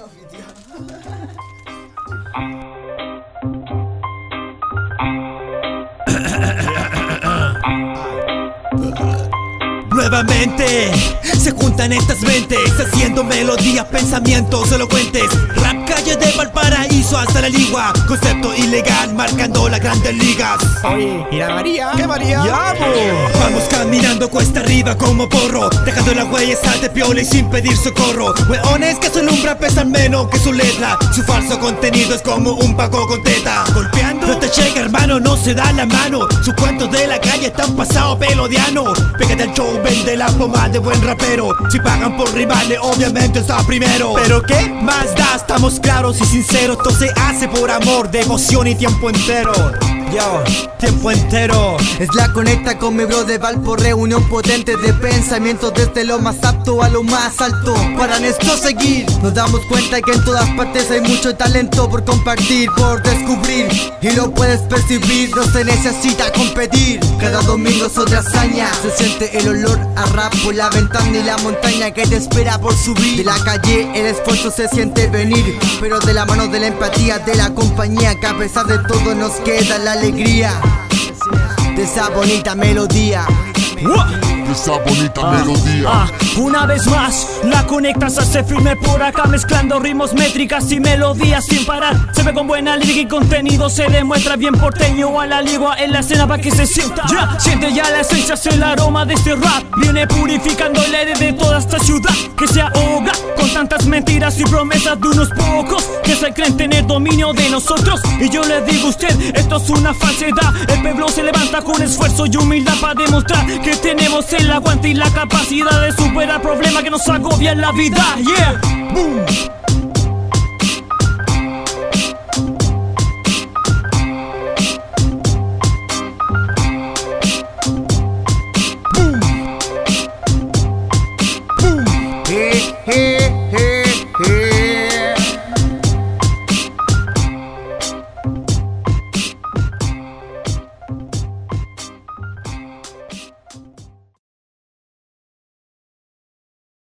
Covid. Nuevamente. Se juntan estas mentes Haciendo melodías, pensamientos elocuentes. Rap calle de Valparaíso hasta la ligua. Concepto ilegal marcando las grandes ligas. Oye, ¿y la María? ¿Qué María? Vamos caminando cuesta arriba como porro Dejando la huella de piola y sin pedir socorro. Weones que su alumbra pesan menos que su letra. Su falso contenido es como un paco con teta. Golpeando. No te llega hermano, no se da la mano. Sus cuentos de la calle están pasados pelodiano Pégate al show, vende la pomada de buen rapero Si pagan por rivales, obviamente está primero ¿Pero qué? Más da, estamos claros y sinceros Todo se hace por amor, devoción y tiempo entero Yo, tiempo entero Es la conecta con mi bro de Valpo, reunión potente de pensamientos desde lo más apto a lo más alto. Para nuestro seguir, nos damos cuenta que en todas partes hay mucho talento por compartir, por descubrir. Y lo puedes percibir, no se necesita competir. Cada domingo es otra hazaña. Se siente el olor a rap por la ventana y la montaña que te espera por subir. De la calle el esfuerzo se siente venir, pero de la mano de la empatía de la compañía que a pesar de todo nos queda la alegría de esa bonita melodía. Esa bonita melodía. Ah, una vez más, la conectas hace firme por acá mezclando ritmos, métricas y melodías sin parar. Se ve con buena lírica y contenido, se demuestra bien porteño a la ligua en la escena para que se sienta. Ya, siente ya la esencia, es el aroma de este rap. Viene purificando el aire de toda esta ciudad que se ahoga tantas mentiras y promesas de unos pocos que se creen tener dominio de nosotros. Y yo le digo a usted, esto es una falsedad. El pueblo se levanta con esfuerzo y humildad para demostrar que tenemos el aguante y la capacidad de superar problemas que nos agobian la vida. Yeah, boom.